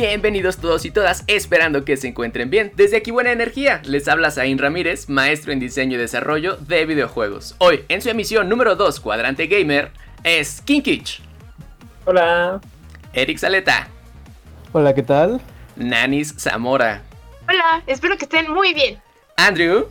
Bienvenidos todos y todas, esperando que se encuentren bien. Desde aquí Buena Energía, les habla Zain Ramírez, maestro en diseño y desarrollo de videojuegos. Hoy, en su emisión número 2, Cuadrante Gamer, es Kinkich. Hola. Eric Saleta. Hola, ¿qué tal? Nanis Zamora. Hola, espero que estén muy bien. Andrew.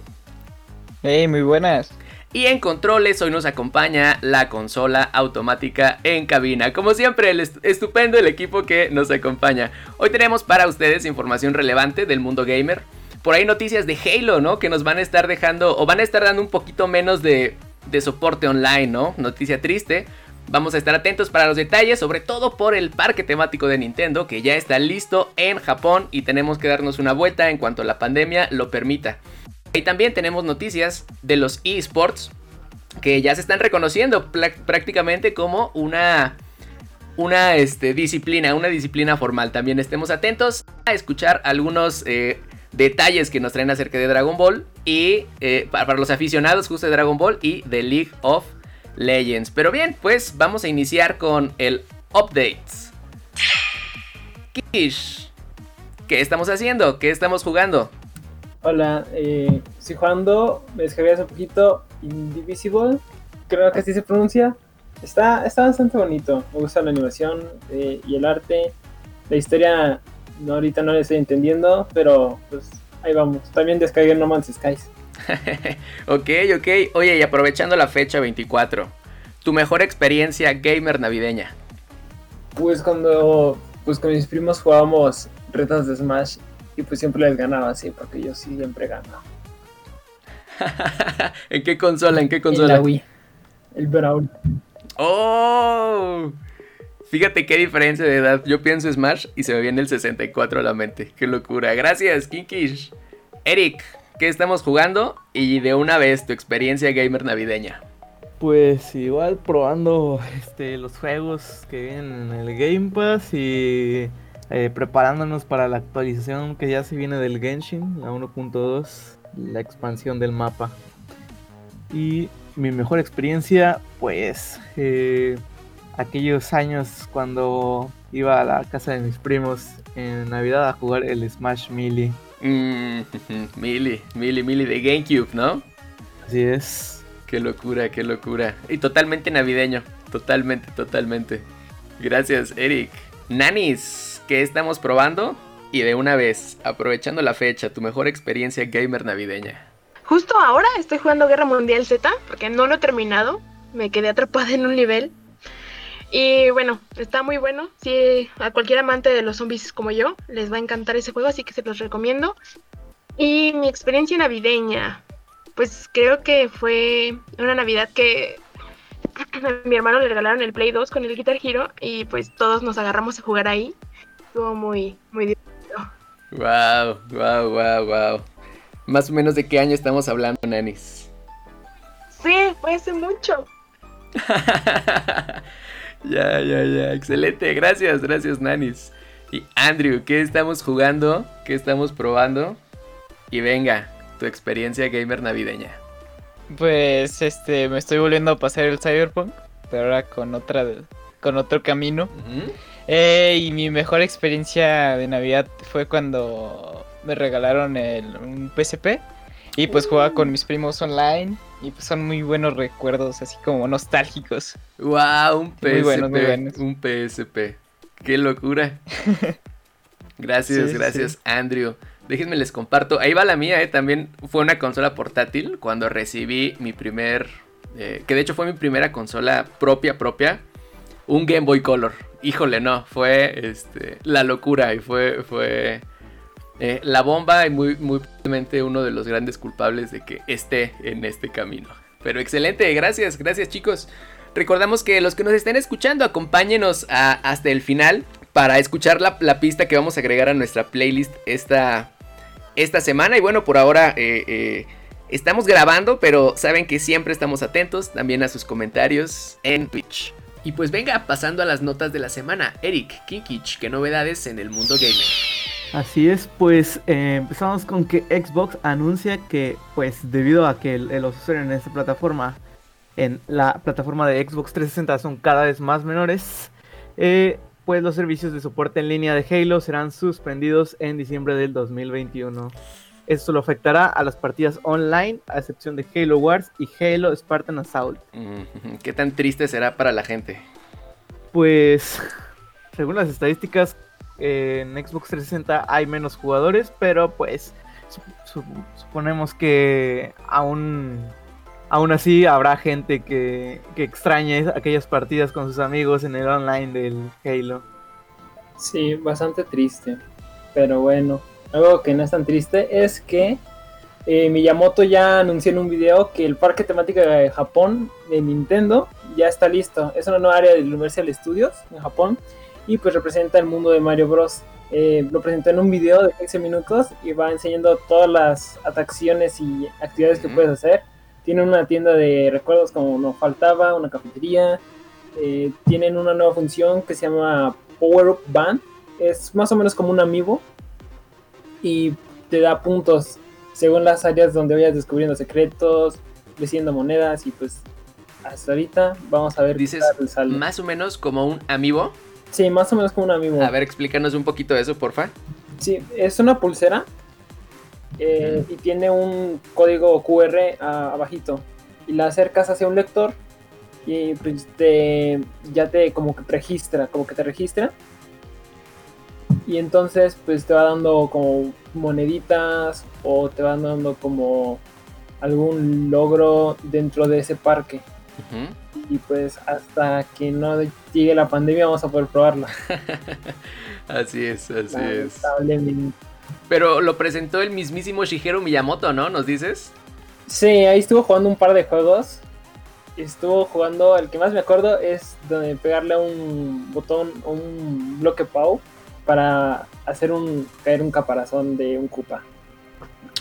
Hey, muy buenas. Y en controles hoy nos acompaña la consola automática en cabina. Como siempre, el estupendo el equipo que nos acompaña. Hoy tenemos para ustedes información relevante del mundo gamer. Por ahí noticias de Halo, ¿no? Que nos van a estar dejando o van a estar dando un poquito menos de, de soporte online, ¿no? Noticia triste. Vamos a estar atentos para los detalles, sobre todo por el parque temático de Nintendo, que ya está listo en Japón y tenemos que darnos una vuelta en cuanto la pandemia lo permita. Y también tenemos noticias de los esports que ya se están reconociendo prácticamente como una, una este, disciplina, una disciplina formal. También estemos atentos a escuchar algunos eh, detalles que nos traen acerca de Dragon Ball y eh, para, los aficionados justo de Dragon Ball y de League of Legends. Pero bien, pues vamos a iniciar con el updates. Kish, ¿qué estamos haciendo? ¿Qué estamos jugando? Hola, eh, estoy jugando, me descargué hace poquito Indivisible, creo que así se pronuncia. Está, está bastante bonito, me gusta la animación eh, y el arte. La historia no, ahorita no la estoy entendiendo, pero pues ahí vamos. También descargué No Man's Skies. ok, ok. Oye, y aprovechando la fecha 24, ¿tu mejor experiencia gamer navideña? Pues cuando pues con mis primos jugábamos retas de Smash y pues siempre les ganaba así, porque yo sí siempre gano. ¿En qué consola? ¿En qué consola? la Wii. El Brawl. ¡Oh! Fíjate qué diferencia de edad. Yo pienso Smash y se me viene el 64 a la mente. ¡Qué locura! Gracias, Kinkish. Eric, ¿qué estamos jugando? Y de una vez, tu experiencia gamer navideña. Pues igual probando este, los juegos que vienen en el Game Pass y eh, preparándonos para la actualización que ya se viene del Genshin, la 1.2, la expansión del mapa. Y mi mejor experiencia, pues, eh, aquellos años cuando iba a la casa de mis primos en Navidad a jugar el Smash Melee. Mm, Melee, Melee, Melee de GameCube, ¿no? Así es. Qué locura, qué locura. Y totalmente navideño, totalmente, totalmente. Gracias, Eric. Nanis, que estamos probando y de una vez, aprovechando la fecha, tu mejor experiencia gamer navideña. Justo ahora estoy jugando Guerra Mundial Z porque no lo he terminado, me quedé atrapada en un nivel. Y bueno, está muy bueno. Si a cualquier amante de los zombies como yo les va a encantar ese juego, así que se los recomiendo. Y mi experiencia navideña, pues creo que fue una Navidad que a mi hermano le regalaron el Play 2 con el Guitar Hero y pues todos nos agarramos a jugar ahí estuvo muy, muy divertido. Wow, wow, wow, wow. Más o menos de qué año estamos hablando, Nanis. Sí, fue hace mucho. ya, ya, ya. Excelente. Gracias, gracias, Nanis. Y Andrew, ¿qué estamos jugando? ¿Qué estamos probando? Y venga, tu experiencia gamer navideña. Pues este, me estoy volviendo a pasar el Cyberpunk, pero ahora con otra con otro camino. Eh, y mi mejor experiencia de Navidad fue cuando me regalaron el, un PSP. Y pues jugaba con mis primos online. Y pues son muy buenos recuerdos, así como nostálgicos. ¡Wow! Un PSP. Un PSP. ¡Qué locura! Gracias, gracias, Andrew. Déjenme les comparto. Ahí va la mía, ¿eh? También fue una consola portátil cuando recibí mi primer. Eh, que de hecho fue mi primera consola propia, propia. Un Game Boy Color híjole, no, fue este, la locura y fue, eh, la bomba y muy, muy probablemente uno de los grandes culpables de que esté en este camino. Pero excelente, gracias, gracias chicos. Recordamos que los que nos estén escuchando, acompáñenos hasta el final para escuchar la, pista que vamos a agregar a nuestra playlist esta, esta semana. Y bueno, por ahora... Eh, eh, Estamos grabando, pero saben que siempre estamos atentos también a sus comentarios en Twitch. Y pues venga, pasando a las notas de la semana. Eric, Kinkich, ¿qué novedades en el mundo gamer? Así es, pues eh, empezamos con que Xbox anuncia que, pues debido a que los usuarios en esta plataforma, en la plataforma de Xbox 360 son cada vez más menores, eh, pues los servicios de soporte en línea de Halo serán suspendidos en diciembre del 2021. Esto lo afectará a las partidas online, a excepción de Halo Wars y Halo Spartan Assault. ¿Qué tan triste será para la gente? Pues, según las estadísticas, en Xbox 360 hay menos jugadores, pero pues suponemos que aún, aún así habrá gente que, que extrañe aquellas partidas con sus amigos en el online del Halo. Sí, bastante triste, pero bueno, algo que no es tan triste es que eh, Miyamoto ya anunció en un video que el parque temático de Japón de Nintendo ya está listo. Es una nueva área de Universal Studios en Japón y pues representa el mundo de Mario Bros. Eh, lo presentó en un video de 15 minutos y va enseñando todas las atracciones y actividades que puedes hacer. Tiene una tienda de recuerdos como nos faltaba, una cafetería. Eh, tienen una nueva función que se llama Power Up Band. Es más o menos como un amigo y te da puntos según las áreas donde vayas descubriendo secretos, recibiendo monedas y pues hasta ahorita vamos a ver. Dices más o menos como un amigo. Sí, más o menos como un amigo. A ver, explícanos un poquito de eso, porfa. Sí, es una pulsera eh, y tiene un código QR abajito. Y la acercas hacia un lector y pues te, ya te como que registra, como que te registra. Y entonces pues te va dando como moneditas o te va dando como algún logro dentro de ese parque y pues hasta que no llegue la pandemia vamos a poder probarla. así es, así es. Pero lo presentó el mismísimo Shigeru Miyamoto, ¿no? ¿Nos dices? Sí, ahí estuvo jugando un par de juegos. Estuvo jugando, el que más me acuerdo es donde pegarle un botón, un bloque PAU para hacer un caer un caparazón de un Koopa.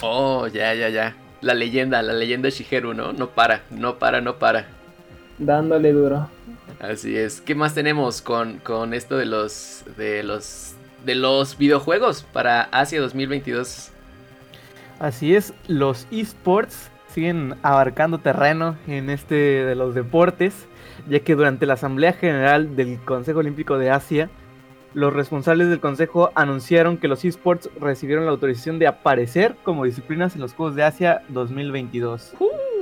Oh, ya, ya, ya. La leyenda, la leyenda de Shigeru, ¿no? No para, no para, no para dándole duro. Así es. ¿Qué más tenemos con, con esto de los de los de los videojuegos para Asia 2022? Así es, los esports siguen abarcando terreno en este de los deportes, ya que durante la Asamblea General del Consejo Olímpico de Asia, los responsables del consejo anunciaron que los esports recibieron la autorización de aparecer como disciplinas en los Juegos de Asia 2022.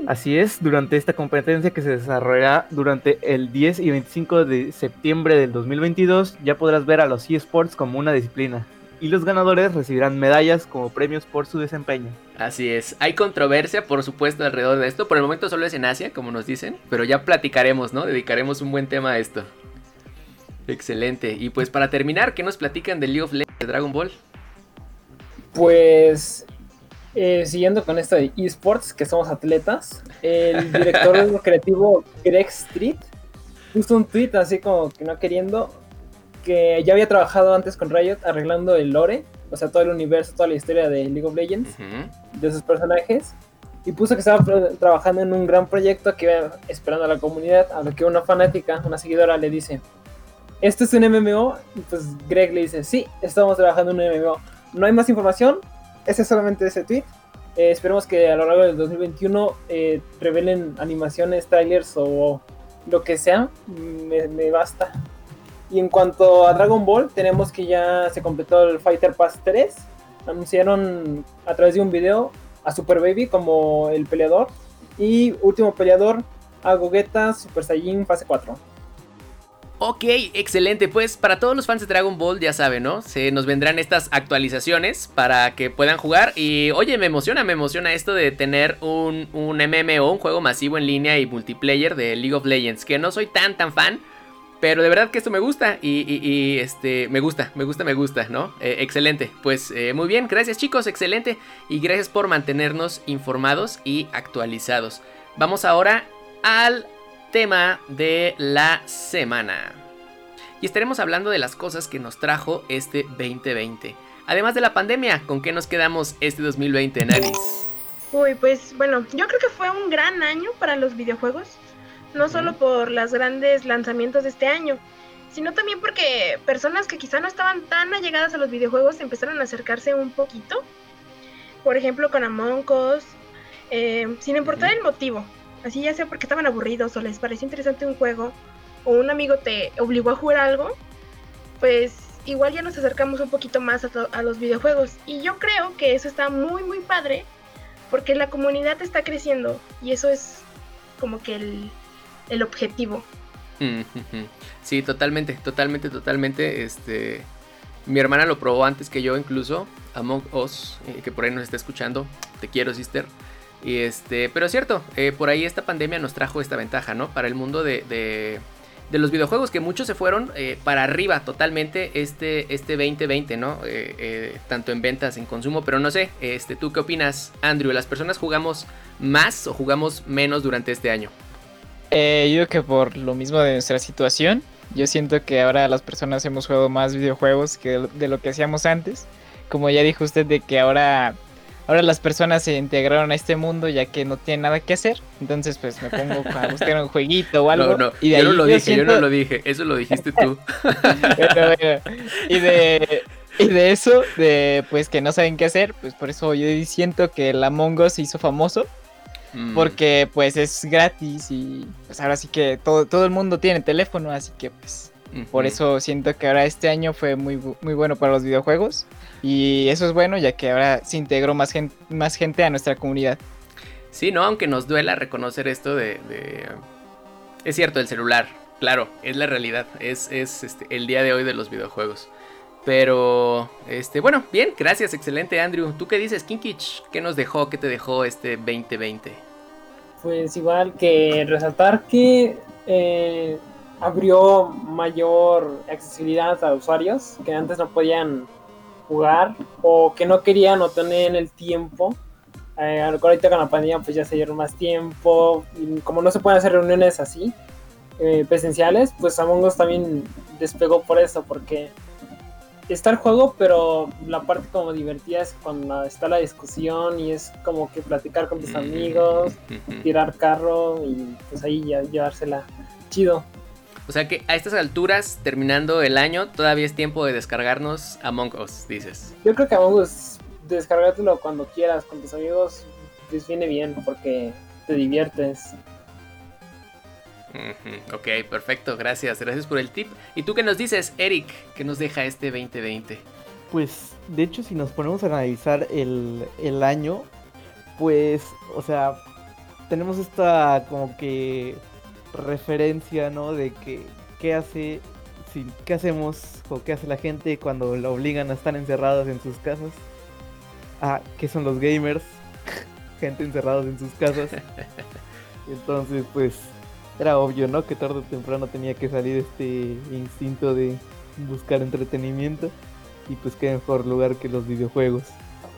Así es, durante esta competencia que se desarrollará durante el 10 y 25 de septiembre del 2022, ya podrás ver a los eSports como una disciplina. Y los ganadores recibirán medallas como premios por su desempeño. Así es, hay controversia por supuesto alrededor de esto, por el momento solo es en Asia, como nos dicen, pero ya platicaremos, ¿no? Dedicaremos un buen tema a esto. Excelente, y pues para terminar, ¿qué nos platican de League of Legends de Dragon Ball? Pues eh, siguiendo con esto de esports, que somos atletas, el director creativo Greg Street puso un tweet así como que no queriendo, que ya había trabajado antes con Riot arreglando el lore, o sea, todo el universo, toda la historia de League of Legends, de sus personajes, y puso que estaba trabajando en un gran proyecto que iba esperando a la comunidad, a lo que una fanática, una seguidora le dice, ¿esto es un MMO? Y pues Greg le dice, sí, estamos trabajando en un MMO. No hay más información, ese es solamente ese tweet. Eh, esperemos que a lo largo del 2021 eh, revelen animaciones, trailers o lo que sea. Me, basta. Y en cuanto a Dragon Ball, tenemos que ya se completó el Fighter Pass 3. Anunciaron a través de un video a Super Baby como el peleador. Y último peleador a Gogeta Super Saiyan fase 4. Ok, excelente. Pues para todos los fans de Dragon Ball, ya saben, ¿no? Se nos vendrán estas actualizaciones para que puedan jugar. Y oye, me emociona, me emociona esto de tener un, un MMO, un juego masivo en línea y multiplayer de League of Legends. Que no soy tan, tan fan. Pero de verdad que esto me gusta y, este, me gusta, me gusta, me gusta, ¿no? Eh, excelente, pues eh, muy bien, gracias chicos, excelente y gracias por mantenernos informados y actualizados. Vamos ahora al tema de la semana. Y estaremos hablando de las cosas que nos trajo este 2020. Además de la pandemia, ¿con qué nos quedamos este 2020, Naris? Uy, pues bueno, yo creo que fue un gran año para los videojuegos, no solo por los grandes lanzamientos de este año, sino también porque personas que quizá no estaban tan allegadas a los videojuegos empezaron a acercarse un poquito. Por ejemplo, con Among Us, eh, sin importar el motivo. Así ya sea porque estaban aburridos o les pareció interesante un juego o un amigo te obligó a jugar algo, pues igual ya nos acercamos un poquito más a, los videojuegos. Y yo creo que eso está muy, muy padre porque la comunidad está creciendo y eso es como que el, el objetivo. Sí, totalmente, totalmente, totalmente. Este, mi hermana lo probó antes que yo, incluso. Among Us, eh, que por ahí nos está escuchando. Te quiero, sister. Y este, pero es cierto, eh, por ahí esta pandemia nos trajo esta ventaja, ¿no? Para el mundo de, de, los videojuegos, que muchos se fueron eh, para arriba totalmente este, este 2020, ¿no? tanto en ventas, en consumo, pero no sé, este, ¿tú qué opinas, Andrew? ¿Las personas jugamos más o jugamos menos durante este año? Eh, yo creo que por lo mismo de nuestra situación, yo siento que ahora las personas hemos jugado más videojuegos que de lo que hacíamos antes. Como ya dijo usted de que ahora ahora las personas se integraron a este mundo ya que no tienen nada que hacer. Entonces, pues me pongo a buscar un jueguito o algo. No, no, y de yo no lo dije, yo no lo dije, eso lo dijiste tú. y de y de eso, de pues que no saben qué hacer, pues por eso yo siento que el Among Us se hizo famoso Mm. Porque pues es gratis y pues ahora sí que todo, todo el mundo tiene teléfono, así que pues por eso siento que ahora este año fue muy, muy bueno para los videojuegos. Y eso es bueno ya que ahora se integró más gente, más gente a nuestra comunidad. Sí, no, aunque nos duela reconocer esto de... Es cierto, el celular, claro, es la realidad, es, es este, el día de hoy de los videojuegos. Pero, este, bueno, bien, gracias, excelente Andrew. ¿Tú qué dices, Kinkich? ¿Qué nos dejó, qué te dejó este 2020? Pues igual que resaltar que eh, abrió mayor accesibilidad a usuarios que antes no podían jugar o que no querían o tener el tiempo. Eh, ahorita con la pandemia pues ya se dieron más tiempo y como no se pueden hacer reuniones así eh, presenciales, pues Among Us también despegó por eso, porque está el juego, pero la parte como divertida es cuando está la discusión y es como que platicar con tus amigos, tirar carro y pues ahí ya llevársela chido. O sea que a estas alturas, terminando el año, todavía es tiempo de descargarnos Among Us, dices. Yo creo que Among Us, descargártelo cuando quieras, con tus amigos, pues viene bien porque te diviertes. Ok, perfecto, gracias, gracias por el tip. ¿Y tú qué nos dices, Eric, qué nos deja este 2020? Pues, de hecho, si nos ponemos a analizar el, el año, pues, o sea, tenemos esta como que referencia, ¿no? De que qué hace, si, qué hacemos o qué hace la gente cuando la obligan a estar encerrados en sus casas. Ah, ¿qué son los gamers? gente encerrados en sus casas. Entonces, pues, era obvio, ¿no? Que tarde o temprano tenía que salir este instinto de buscar entretenimiento. Y pues qué mejor lugar que los videojuegos.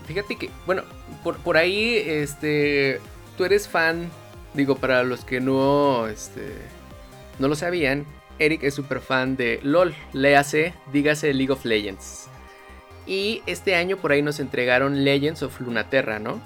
Fíjate que, bueno, por, por ahí, este, tú eres fan, digo, para los que no, este, no lo sabían, Eric es súper fan de LOL, léase, dígase League of Legends. Y este año por ahí nos entregaron Legends of Lunaterra, ¿no?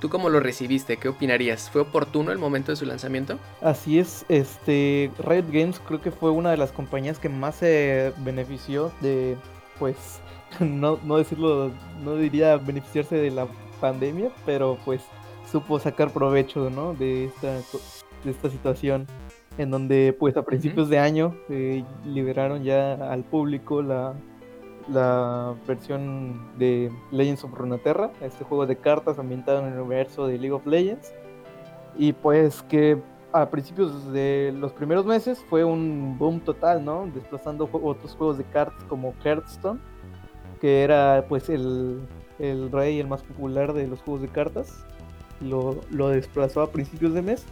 ¿Tú cómo lo recibiste? ¿Qué opinarías? ¿Fue oportuno el momento de su lanzamiento? Así es, este Riot Games creo que fue una de las compañías que más se benefició de, pues, no, no decirlo, no diría beneficiarse de la pandemia, pero pues supo sacar provecho, ¿no? De esta, de esta situación en donde pues a principios de año eh, liberaron ya al público la la versión de Legends of Runeterra, este juego de cartas ambientado en el universo de League of Legends. Y pues que a principios de los primeros meses fue un boom total, ¿no? Desplazando otros juegos de cartas como Hearthstone, que era pues el, el rey, el más popular de los juegos de cartas. Lo, lo desplazó a principios de mes.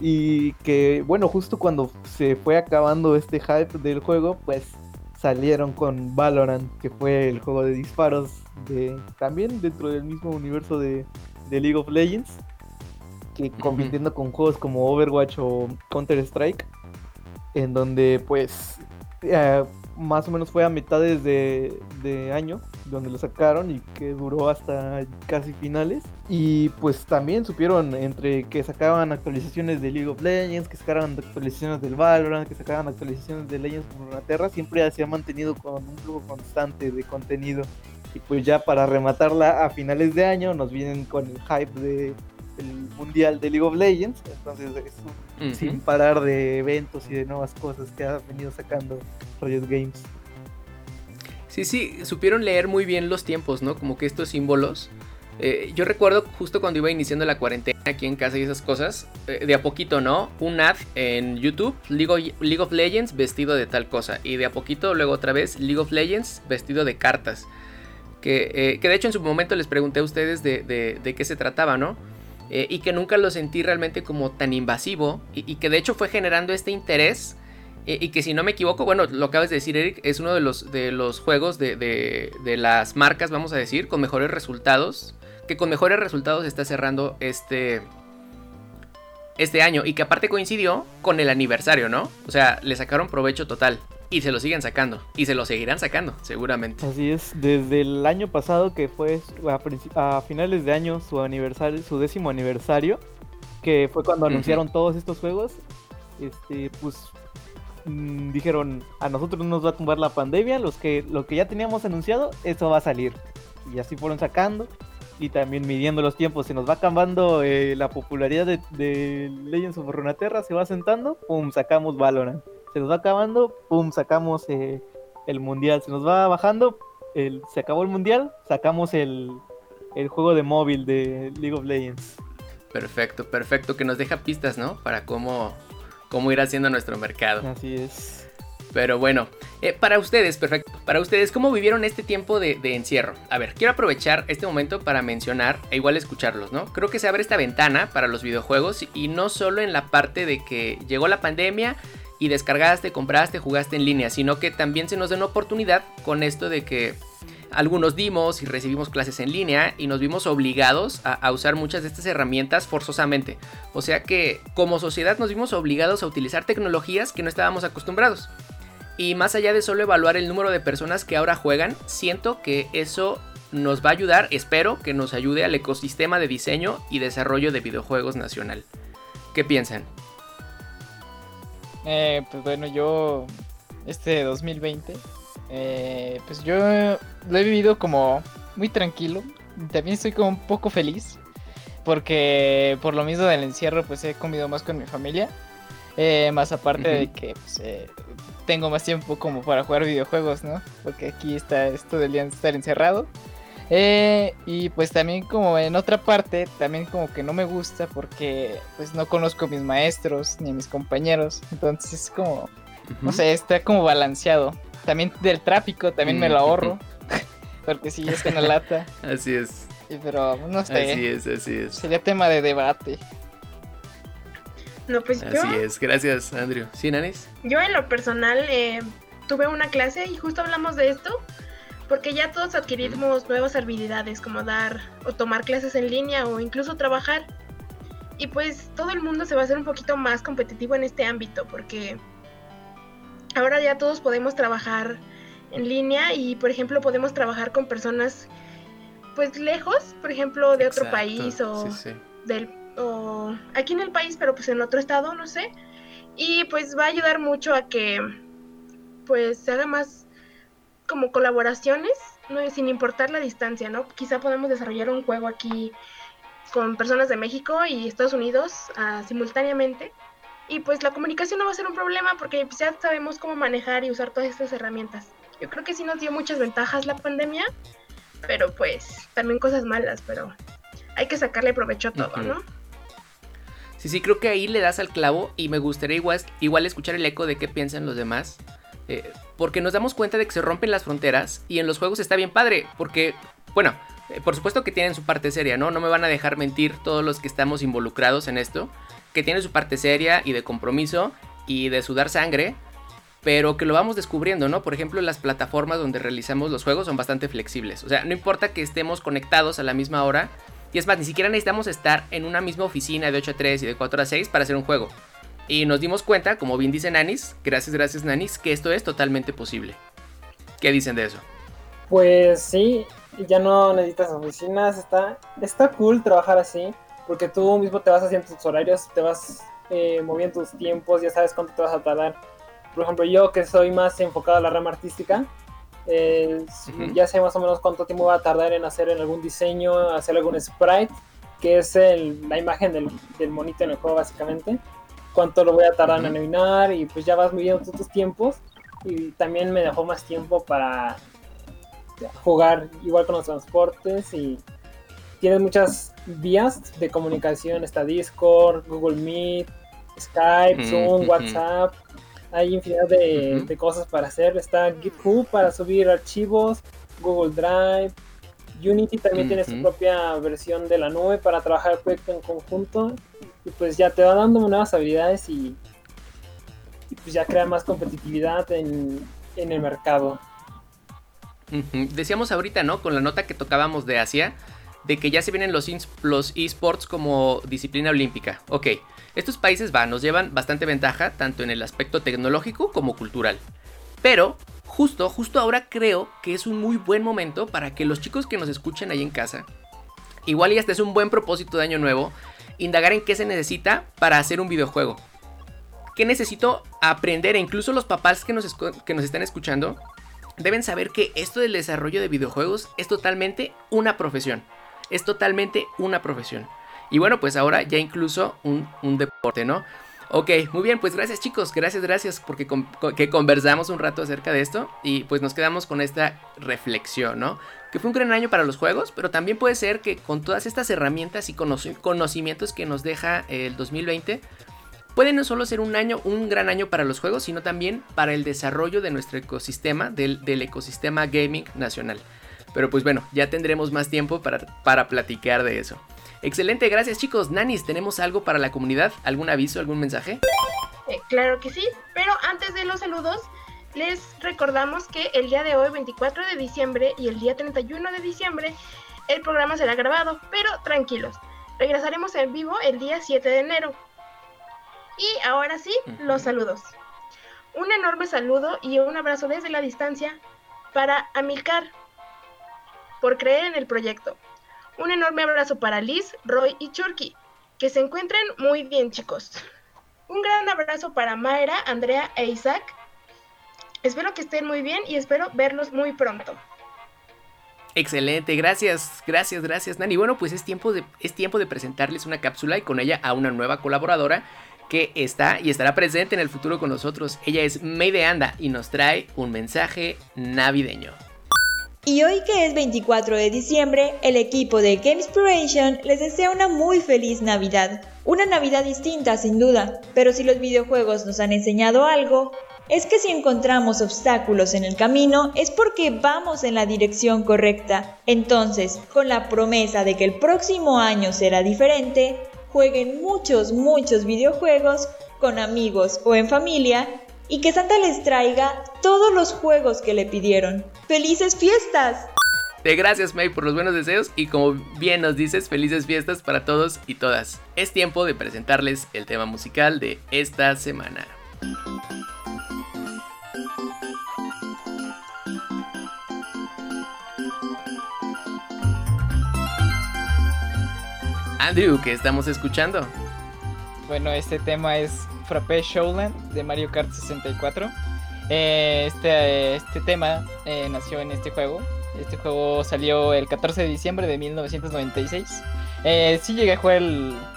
Y que, bueno, justo cuando se fue acabando este hype del juego, pues salieron con Valorant, que fue el juego de disparos de también dentro del mismo universo de, League of Legends, que compitiendo con juegos como Overwatch o Counter Strike, en donde pues eh, más o menos fue a mitades de, de, año donde lo sacaron y que duró hasta casi finales. Y pues también supieron entre que sacaban actualizaciones de League of Legends, que sacaban actualizaciones del Valorant, que sacaban actualizaciones de Legends por Inglaterra, siempre se ha mantenido con un flujo constante de contenido. Y pues ya para rematarla a finales de año nos vienen con el hype de el mundial de League of Legends, entonces es sin parar de eventos y de nuevas cosas que ha venido sacando Riot Games. Sí, sí, supieron leer muy bien los tiempos, ¿no? Como que estos símbolos. Eh, yo recuerdo justo cuando iba iniciando la cuarentena aquí en casa y esas cosas, eh, de a poquito, ¿no? Un ad en YouTube, League of, Legends vestido de tal cosa. Y de a poquito luego otra vez League of Legends vestido de cartas. Que, eh, que de hecho en su momento les pregunté a ustedes de, qué se trataba, ¿no? Y que nunca lo sentí realmente como tan invasivo y, que de hecho fue generando este interés eh, y que si no me equivoco, bueno, lo acabas de decir Eric, es uno de los, de los juegos de, de, las marcas, vamos a decir, con mejores resultados, que con mejores resultados está cerrando este, este año y que aparte coincidió con el aniversario, ¿no? O sea, le sacaron provecho total. Y se lo siguen sacando. Y se lo seguirán sacando, seguramente. Así es. Desde el año pasado, que fue a, finales de año su aniversario, su décimo aniversario, que fue cuando anunciaron todos estos juegos, este, pues mm, dijeron, a nosotros no nos va a tumbar la pandemia, los que, lo que ya teníamos anunciado, eso va a salir. Y así fueron sacando y también midiendo los tiempos. Se nos va acabando eh, la popularidad de, de Legends of Runeterra, se va sentando, pum, sacamos Valorant se nos va acabando, pum, sacamos eh, el mundial. Se nos va bajando, el, se acabó el mundial, sacamos el, el juego de móvil de League of Legends. Perfecto, perfecto, que nos deja pistas, ¿no? Para cómo, cómo ir haciendo nuestro mercado. Así es. Pero bueno, eh, para ustedes, perfecto. Para ustedes, ¿cómo vivieron este tiempo de, de, encierro? A ver, quiero aprovechar este momento para mencionar e igual escucharlos, ¿no? Creo que se abre esta ventana para los videojuegos y no solo en la parte de que llegó la pandemia y descargaste, compraste, jugaste en línea, sino que también se nos da una oportunidad con esto de que algunos dimos y recibimos clases en línea y nos vimos obligados a, usar muchas de estas herramientas forzosamente. O sea que como sociedad nos vimos obligados a utilizar tecnologías que no estábamos acostumbrados. Y más allá de solo evaluar el número de personas que ahora juegan, siento que eso nos va a ayudar, espero que nos ayude al ecosistema de diseño y desarrollo de videojuegos nacional. ¿Qué piensan? Eh, pues bueno, yo este 2020, eh, pues yo lo he vivido como muy tranquilo. También estoy como un poco feliz porque por lo mismo del encierro pues he comido más con mi familia. Eh, más aparte de que pues, tengo más tiempo como para jugar videojuegos, ¿no? Porque aquí está esto del día de estar encerrado. Eh, y pues también como en otra parte, también como que no me gusta porque pues no conozco a mis maestros ni a mis compañeros. Entonces es como, no sé, está como balanceado. También del tráfico, también me lo ahorro. porque si es la lata. Así es. pero no sé. Así es, así es. Sería tema de debate. No, pues Así es, gracias, Andrew. ¿Sí, Nanis? Yo en lo personal eh, tuve una clase y justo hablamos de esto porque ya todos adquirimos nuevas habilidades como dar o tomar clases en línea o incluso trabajar. Y pues todo el mundo se va a hacer un poquito más competitivo en este ámbito porque ahora ya todos podemos trabajar en línea y por ejemplo podemos trabajar con personas pues lejos, por ejemplo de otro país o del o aquí en el país, pero pues en otro estado, no sé. Y pues va a ayudar mucho a que pues se haga más como colaboraciones, no, sin importar la distancia, ¿no? Quizá podemos desarrollar un juego aquí con personas de México y Estados Unidos uh, simultáneamente. Y pues la comunicación no va a ser un problema porque pues, ya sabemos cómo manejar y usar todas estas herramientas. Yo creo que sí nos dio muchas ventajas la pandemia, pero pues también cosas malas, pero hay que sacarle provecho a todo, ¿no? Sí, sí, creo que ahí le das al clavo y me gustaría igual, igual escuchar el eco de qué piensan los demás. Eh, porque nos damos cuenta de que se rompen las fronteras y en los juegos está bien padre, porque, bueno, por supuesto que tienen su parte seria, ¿no? No me van a dejar mentir todos los que estamos involucrados en esto, que tiene su parte seria y de compromiso y de sudar sangre, pero que lo vamos descubriendo, ¿no? Por ejemplo, las plataformas donde realizamos los juegos son bastante flexibles, o sea, no importa que estemos conectados a la misma hora, y es más, ni siquiera necesitamos estar en una misma oficina de 8 a 3 y de 4 a 6 para hacer un juego. Y nos dimos cuenta, como bien dice Nanis, gracias, gracias Nanis, que esto es totalmente posible. ¿Qué dicen de eso? Pues sí, ya no necesitas oficinas, está, está cool trabajar así, porque tú mismo te vas haciendo tus horarios, te vas eh, moviendo tus tiempos, ya sabes cuánto te vas a tardar. Por ejemplo, yo que soy más enfocado a la rama artística, eh, ya sé más o menos cuánto tiempo va a tardar en hacer en algún diseño, hacer algún sprite, que es el, la imagen del, del, monito en el juego básicamente, cuánto lo voy a tardar en eliminar y pues ya vas midiendo tus tiempos y también me dejó más tiempo para jugar igual con los transportes y tienes muchas vías de comunicación, está Discord, Google Meet, Skype, Zoom, WhatsApp, hay infinidad de, cosas para hacer, está GitHub para subir archivos, Google Drive, Unity también tiene su propia versión de la nube para trabajar el proyecto en conjunto. Y pues ya te va dando nuevas habilidades y, pues ya crea más competitividad en, en el mercado. Decíamos ahorita, ¿no? Con la nota que tocábamos de Asia, de que ya se vienen los, los esports como disciplina olímpica. Ok, estos países nos llevan bastante ventaja, tanto en el aspecto tecnológico como cultural. Pero, justo, justo ahora creo que es un muy buen momento para que los chicos que nos escuchen ahí en casa, igual y hasta es un buen propósito de año nuevo, indagar en qué se necesita para hacer un videojuego. ¿Qué necesito aprender? E incluso los papás que nos están escuchando, deben saber que esto del desarrollo de videojuegos es totalmente una profesión. Es totalmente una profesión. Y bueno, pues ahora ya incluso un, deporte, ¿no? Ok, muy bien, pues gracias chicos, gracias, gracias porque que conversamos un rato acerca de esto y pues nos quedamos con esta reflexión, ¿no? Que fue un gran año para los juegos, pero también puede ser que con todas estas herramientas y conocimientos que nos deja el 2020, puede no solo ser un año, un gran año para los juegos, sino también para el desarrollo de nuestro ecosistema, del, ecosistema gaming nacional. Pero pues bueno, ya tendremos más tiempo para, para platicar de eso. Excelente, gracias chicos. Nanis, ¿tenemos algo para la comunidad? ¿Algún aviso, algún mensaje? Eh, claro que sí, pero antes de los saludos, les recordamos que el día de hoy, 24 de diciembre, y el día 31 de diciembre, el programa será grabado, pero tranquilos. Regresaremos en vivo el día 7 de enero. Y ahora sí, los saludos. Un enorme saludo y un abrazo desde la distancia para Amilcar por creer en el proyecto. Un enorme abrazo para Liz, Roy y Churky. Que se encuentren muy bien, chicos. Un gran abrazo para Mayra, Andrea e Isaac. Espero que estén muy bien y espero verlos muy pronto. Excelente, gracias, gracias, gracias, Nani. Bueno, pues es tiempo de, es tiempo de presentarles una cápsula y con ella a una nueva colaboradora que está y estará presente en el futuro con nosotros. Ella es May de Anda y nos trae un mensaje navideño. Y hoy que es 24 de diciembre, el equipo de Game Inspiration les desea una muy feliz Navidad. Una Navidad distinta sin duda, pero si los videojuegos nos han enseñado algo, es que si encontramos obstáculos en el camino es porque vamos en la dirección correcta. Entonces, con la promesa de que el próximo año será diferente, jueguen muchos, muchos videojuegos con amigos o en familia y que Santa les traiga todos los juegos que le pidieron. ¡Felices fiestas! De gracias May por los buenos deseos y como bien nos dices, felices fiestas para todos y todas. Es tiempo de presentarles el tema musical de esta semana. Andrew, ¿qué estamos escuchando? Bueno, este tema es Frappe Showland de Mario Kart 64. Eh, este, este tema eh, nació en este juego. Este juego salió el 14 de diciembre de 1996. Eh, sí llegué a jugar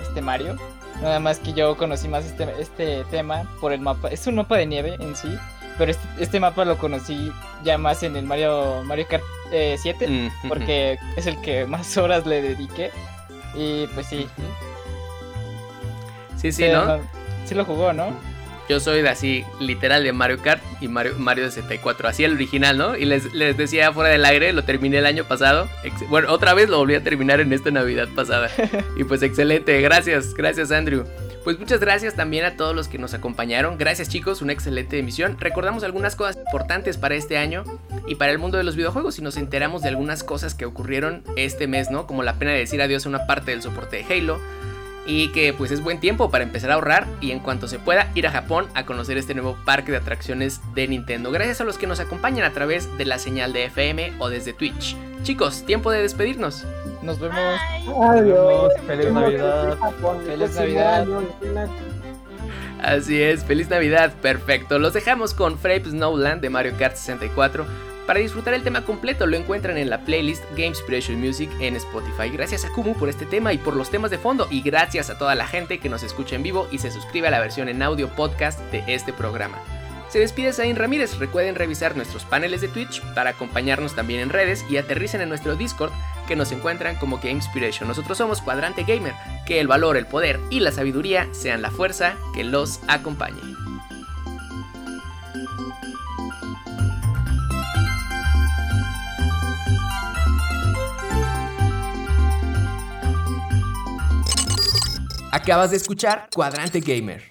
este Mario. Nada más que yo conocí más este, este tema por el mapa. Es un mapa de nieve en sí. Pero este, este mapa lo conocí ya más en el Mario, Mario Kart 7. Mm, porque es el que más horas le dediqué. Y pues sí. Sí, sí, ¿no? Sí lo jugó, ¿no? Yo soy de así, literal, de Mario Kart y Mario, Mario 64. Así el original, ¿no? Y les, les decía fuera del aire, lo terminé el año pasado. Bueno, otra vez lo volví a terminar en esta Navidad pasada. y pues excelente. Gracias, gracias, Andrew. Pues muchas gracias también a todos los que nos acompañaron. Gracias chicos, una excelente emisión. Recordamos algunas cosas importantes para este año y para el mundo de los videojuegos y nos enteramos de algunas cosas que ocurrieron este mes, ¿no? Como la pena de decir adiós a una parte del soporte de Halo, y que pues es buen tiempo para empezar a ahorrar y en cuanto se pueda ir a Japón a conocer este nuevo parque de atracciones de Nintendo. Gracias a los que nos acompañan a través de la señal de FM o desde Twitch. Chicos, tiempo de despedirnos. Nos vemos. Adiós. Feliz Navidad. Feliz Navidad. Así es, feliz Navidad, perfecto. Los dejamos con Frape Snowland de Mario Kart 64. Para disfrutar el tema completo lo encuentran en la playlist Game Inspiration Music en Spotify. Gracias a Kumu por este tema y por los temas de fondo y gracias a toda la gente que nos escucha en vivo y se suscribe a la versión en audio podcast de este programa. Se despide Zain Ramírez, recuerden revisar nuestros paneles de Twitch para acompañarnos también en redes y aterricen en nuestro Discord que nos encuentran como Game Inspiration. Nosotros somos Cuadrante Gamer, que el valor, el poder y la sabiduría sean la fuerza que los acompañe. Acabas de escuchar Cuadrante Gamer,